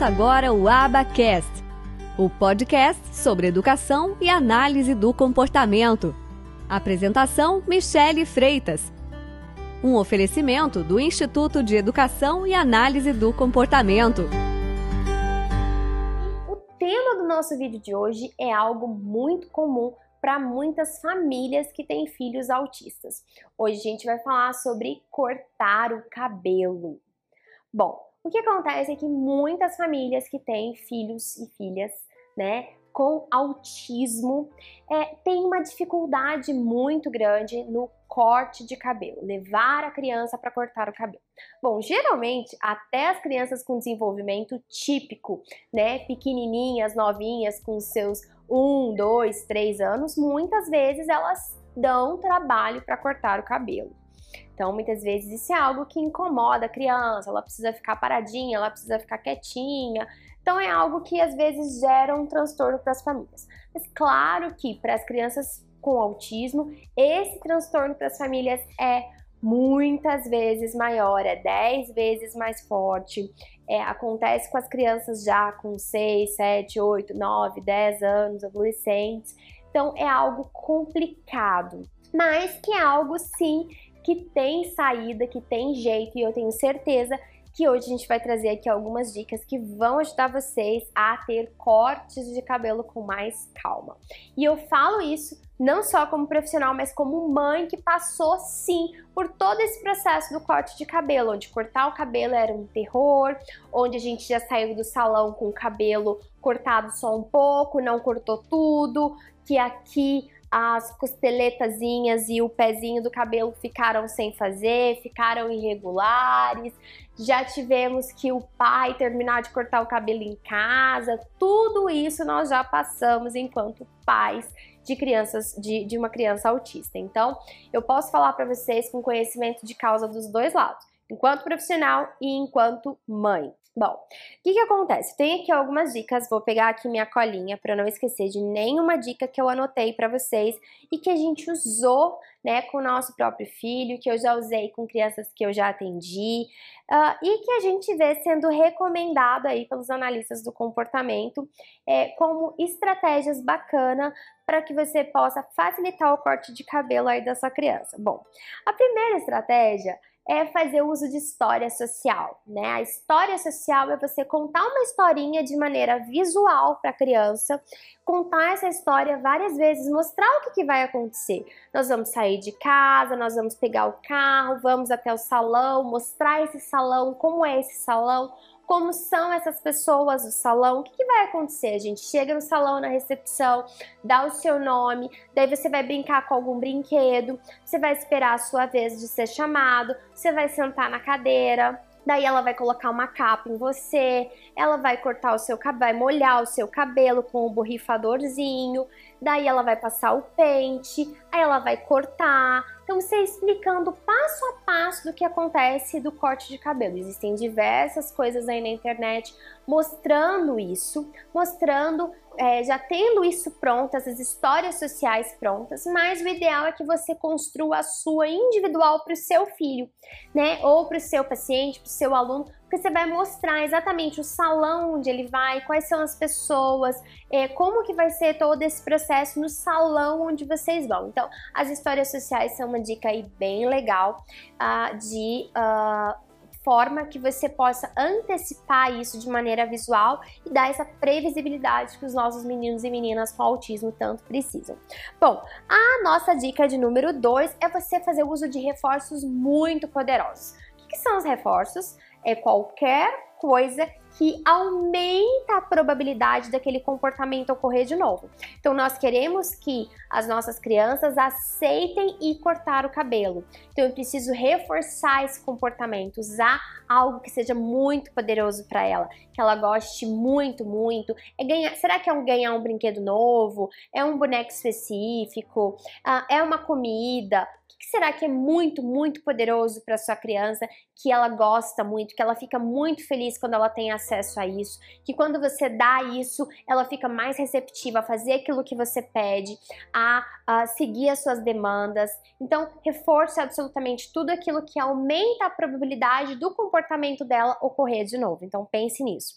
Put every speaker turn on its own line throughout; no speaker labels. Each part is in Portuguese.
Começa agora o Abacast, o podcast sobre educação e análise do comportamento. Apresentação: Michele Freitas. Um oferecimento do Instituto de Educação e Análise do Comportamento.
O tema do nosso vídeo de hoje é algo muito comum para muitas famílias que têm filhos autistas. Hoje a gente vai falar sobre cortar o cabelo. Bom, o que acontece é que muitas famílias que têm filhos e filhas, né, com autismo, é, têm uma dificuldade muito grande no corte de cabelo, levar a criança para cortar o cabelo. Bom, geralmente até as crianças com desenvolvimento típico, né, pequenininhas, novinhas, com seus um, dois, três anos, muitas vezes elas dão trabalho para cortar o cabelo. Então, muitas vezes isso é algo que incomoda a criança, ela precisa ficar paradinha, ela precisa ficar quietinha. Então, é algo que às vezes gera um transtorno para as famílias. Mas, claro que para as crianças com autismo, esse transtorno para as famílias é muitas vezes maior, é 10 vezes mais forte. É, acontece com as crianças já com 6, 7, 8, 9, 10 anos, adolescentes. Então é algo complicado, mas que é algo sim que tem saída, que tem jeito e eu tenho certeza que hoje a gente vai trazer aqui algumas dicas que vão ajudar vocês a ter cortes de cabelo com mais calma. E eu falo isso não só como profissional, mas como mãe que passou sim por todo esse processo do corte de cabelo, onde cortar o cabelo era um terror, onde a gente já saiu do salão com o cabelo cortado só um pouco, não cortou tudo, que aqui as costeletazinhas e o pezinho do cabelo ficaram sem fazer, ficaram irregulares. Já tivemos que o pai terminar de cortar o cabelo em casa. Tudo isso nós já passamos enquanto pais de crianças de, de uma criança autista. Então, eu posso falar para vocês com conhecimento de causa dos dois lados, enquanto profissional e enquanto mãe. Bom, o que, que acontece? Tem aqui algumas dicas, vou pegar aqui minha colinha para não esquecer de nenhuma dica que eu anotei para vocês e que a gente usou né, com o nosso próprio filho, que eu já usei com crianças que eu já atendi uh, e que a gente vê sendo recomendado aí pelos analistas do comportamento é, como estratégias bacanas para que você possa facilitar o corte de cabelo aí da sua criança. Bom, a primeira estratégia é fazer uso de história social, né? A história social é você contar uma historinha de maneira visual para a criança, contar essa história várias vezes, mostrar o que, que vai acontecer. Nós vamos sair de casa, nós vamos pegar o carro, vamos até o salão, mostrar esse salão, como é esse salão, como são essas pessoas do salão, o que, que, vai acontecer? A gente chega no salão, na recepção, dá o seu nome, daí você vai brincar com algum brinquedo, você vai esperar a sua vez de ser chamado, você vai sentar na cadeira, daí ela vai colocar uma capa em você, ela vai cortar o seu cabelo, molhar o seu cabelo com um borrifadorzinho, daí ela vai passar o pente, aí ela vai cortar. Então, você explicando passo a passo do que acontece do corte de cabelo. Existem diversas coisas aí na internet mostrando isso, mostrando, é, já tendo isso pronto, essas histórias sociais prontas, mas o ideal é que você construa a sua individual para o seu filho, né? Ou para o seu paciente, para o seu aluno, porque você vai mostrar exatamente o salão onde ele vai, quais são as pessoas, é, como que vai ser todo esse processo no salão onde vocês vão. Então, as histórias sociais são uma dica aí bem legal uh, de uh, forma que você possa antecipar isso de maneira visual e dar essa previsibilidade que os nossos meninos e meninas com autismo tanto precisam. Bom, a nossa dica de número 2 é você fazer uso de reforços muito poderosos. O que são os reforços? É qualquer coisa que aumenta a probabilidade daquele comportamento ocorrer de novo. Então, nós queremos que as nossas crianças aceitem e cortar o cabelo. Então, eu preciso reforçar esse comportamento, usar algo que seja muito poderoso para ela, que ela goste muito, muito. É ganhar, será que é um ganhar um brinquedo novo? É um boneco específico? Ah, é uma comida? Que será que é muito, muito poderoso para sua criança, que ela gosta muito, que ela fica muito feliz quando ela tem acesso a isso, que quando você dá isso, ela fica mais receptiva a fazer aquilo que você pede, a, a seguir as suas demandas. Então, reforce absolutamente tudo aquilo que aumenta a probabilidade do comportamento dela ocorrer de novo. Então, pense nisso.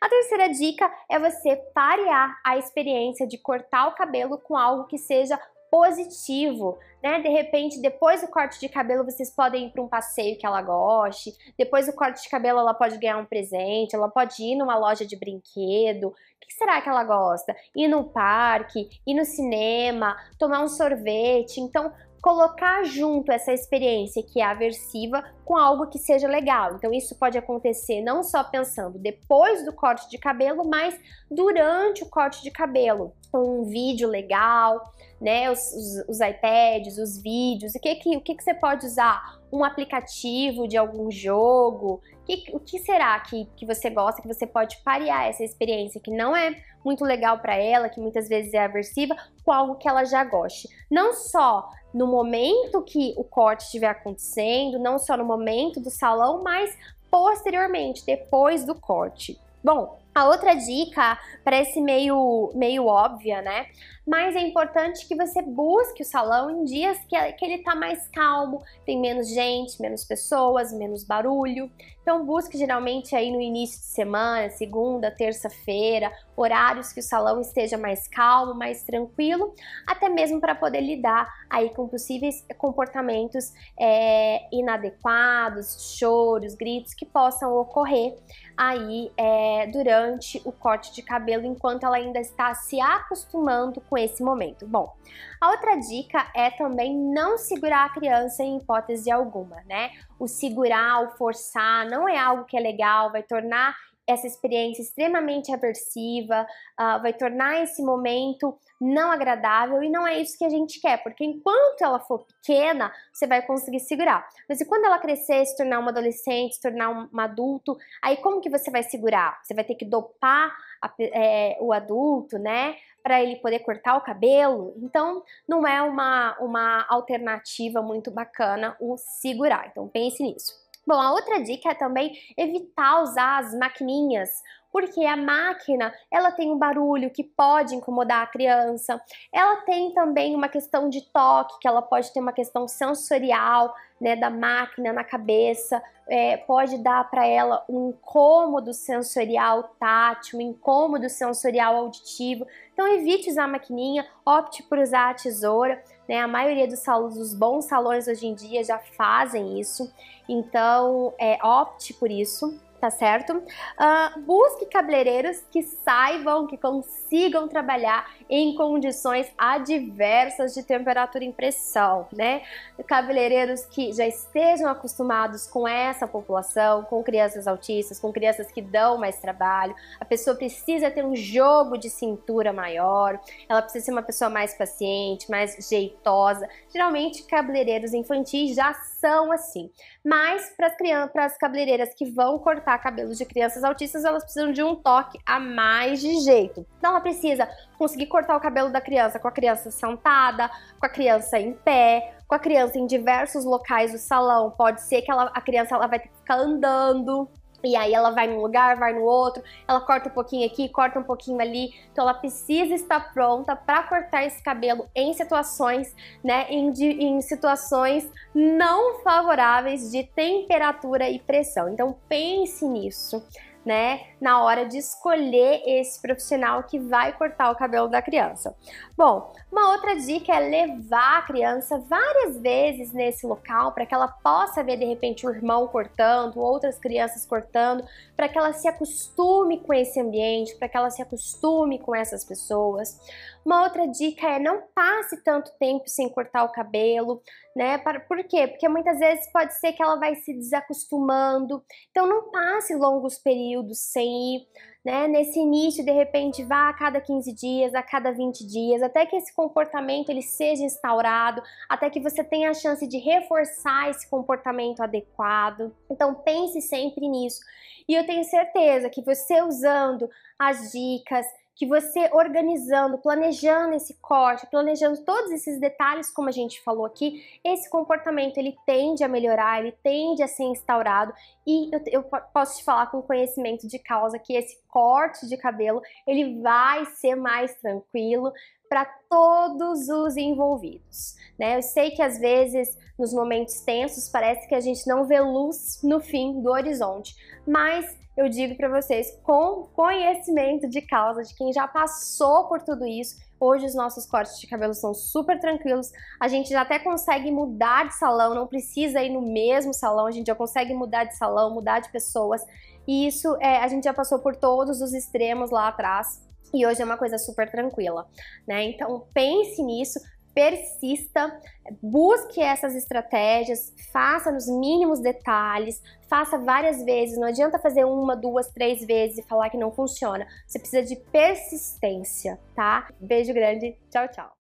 A terceira dica é você parear a experiência de cortar o cabelo com algo que seja positivo, né? De repente, depois do corte de cabelo, vocês podem ir para um passeio que ela goste. Depois do corte de cabelo, ela pode ganhar um presente, ela pode ir numa loja de brinquedo. O que será que ela gosta? Ir no parque, ir no cinema, tomar um sorvete. Então, colocar junto essa experiência que é aversiva com algo que seja legal. Então, isso pode acontecer não só pensando depois do corte de cabelo, mas durante o corte de cabelo. Um vídeo legal, né? Os, os, os iPads, os vídeos, o que, que, o que, que você pode usar? Um aplicativo de algum jogo? Que, o que será que, que você gosta, que você pode parear essa experiência que não é muito legal para ela, que muitas vezes é aversiva, com algo que ela já goste. Não só no momento que o corte estiver acontecendo, não só no momento do salão, mas posteriormente, depois do corte. Bom, a outra dica parece meio, meio óbvia, né? Mas é importante que você busque o salão em dias que, que ele tá mais calmo, tem menos gente, menos pessoas, menos barulho. Então busque geralmente aí no início de semana, segunda, terça-feira, horários que o salão esteja mais calmo, mais tranquilo, até mesmo para poder lidar aí com possíveis comportamentos é, inadequados, choros, gritos que possam ocorrer aí é, durante o corte de cabelo enquanto ela ainda está se acostumando com esse momento. Bom, a outra dica é também não segurar a criança em hipótese alguma, né? O segurar, o forçar não é algo que é legal, vai tornar essa experiência extremamente aversiva, uh, vai tornar esse momento não agradável e não é isso que a gente quer, porque enquanto ela for pequena, você vai conseguir segurar. Mas e quando ela crescer, se tornar uma adolescente, se tornar um, adulto, aí como que você vai segurar? Você vai ter que dopar a, é, o adulto, né? Para ele poder cortar o cabelo. Então, não é uma, uma alternativa muito bacana o segurar. Então, pense nisso. Bom, a outra dica é também evitar usar as maquininhas, porque a máquina, ela tem um barulho que pode incomodar a criança. Ela tem também uma questão de toque, que ela pode ter uma questão sensorial, né, da máquina na cabeça, é, pode dar para ela um incômodo sensorial tátil, um incômodo sensorial auditivo. Então evite usar a maquininha, opte por usar a tesoura. Né? A maioria dos salões, os bons salões hoje em dia já fazem isso. Então é, opte por isso tá certo? Uh, busque cabeleireiros que saibam, que consigam trabalhar em condições adversas de temperatura e pressão, né? Cabeleireiros que já estejam acostumados com essa população, com crianças autistas, com crianças que dão mais trabalho. A pessoa precisa ter um jogo de cintura maior, ela precisa ser uma pessoa mais paciente, mais jeitosa. Geralmente, cabeleireiros infantis já são assim. Mas para as cabeleireiras que vão cortar cabelos de crianças autistas, elas precisam de um toque a mais de jeito. Então ela precisa conseguir cortar o cabelo da criança com a criança sentada, com a criança em pé, com a criança em diversos locais do salão. Pode ser que ela, a criança ela vai ter que ficar andando, e aí ela vai num lugar, vai no outro, ela corta um pouquinho aqui, corta um pouquinho ali. Então ela precisa estar pronta para cortar esse cabelo em situações, né, em, em situações não favoráveis de temperatura e pressão. Então pense nisso né, na hora de escolher esse profissional que vai cortar o cabelo da criança. Bom, uma outra dica é levar a criança várias vezes nesse local para que ela possa ver de repente o irmão cortando, outras crianças cortando, para que ela se acostume com esse ambiente, para que ela se acostume com essas pessoas. Uma outra dica é não passe tanto tempo sem cortar o cabelo, né? Por quê? Porque muitas vezes pode ser que ela vai se desacostumando. Então não passe longos períodos sem ir, né? Nesse início, de repente, vá a cada 15 dias, a cada 20 dias, até que esse comportamento ele seja instaurado, até que você tenha a chance de reforçar esse comportamento adequado. Então pense sempre nisso. E eu tenho certeza que você usando as dicas, que você organizando, planejando esse corte, planejando todos esses detalhes, como a gente falou aqui, esse comportamento ele tende a melhorar, ele tende a ser instaurado e eu, eu posso te falar com conhecimento de causa que esse corte de cabelo ele vai ser mais tranquilo, para todos os envolvidos. Né? Eu sei que às vezes nos momentos tensos parece que a gente não vê luz no fim do horizonte, mas eu digo para vocês, com conhecimento de causa, de quem já passou por tudo isso, hoje os nossos cortes de cabelo são super tranquilos, a gente já até consegue mudar de salão, não precisa ir no mesmo salão, a gente já consegue mudar de salão, mudar de pessoas, e isso é, a gente já passou por todos os extremos lá atrás, e hoje é uma coisa super tranquila, né? Então pense nisso, persista, busque essas estratégias, faça nos mínimos detalhes, faça várias vezes, não adianta fazer uma, duas, três vezes e falar que não funciona. Você precisa de persistência, tá? Beijo grande, tchau, tchau.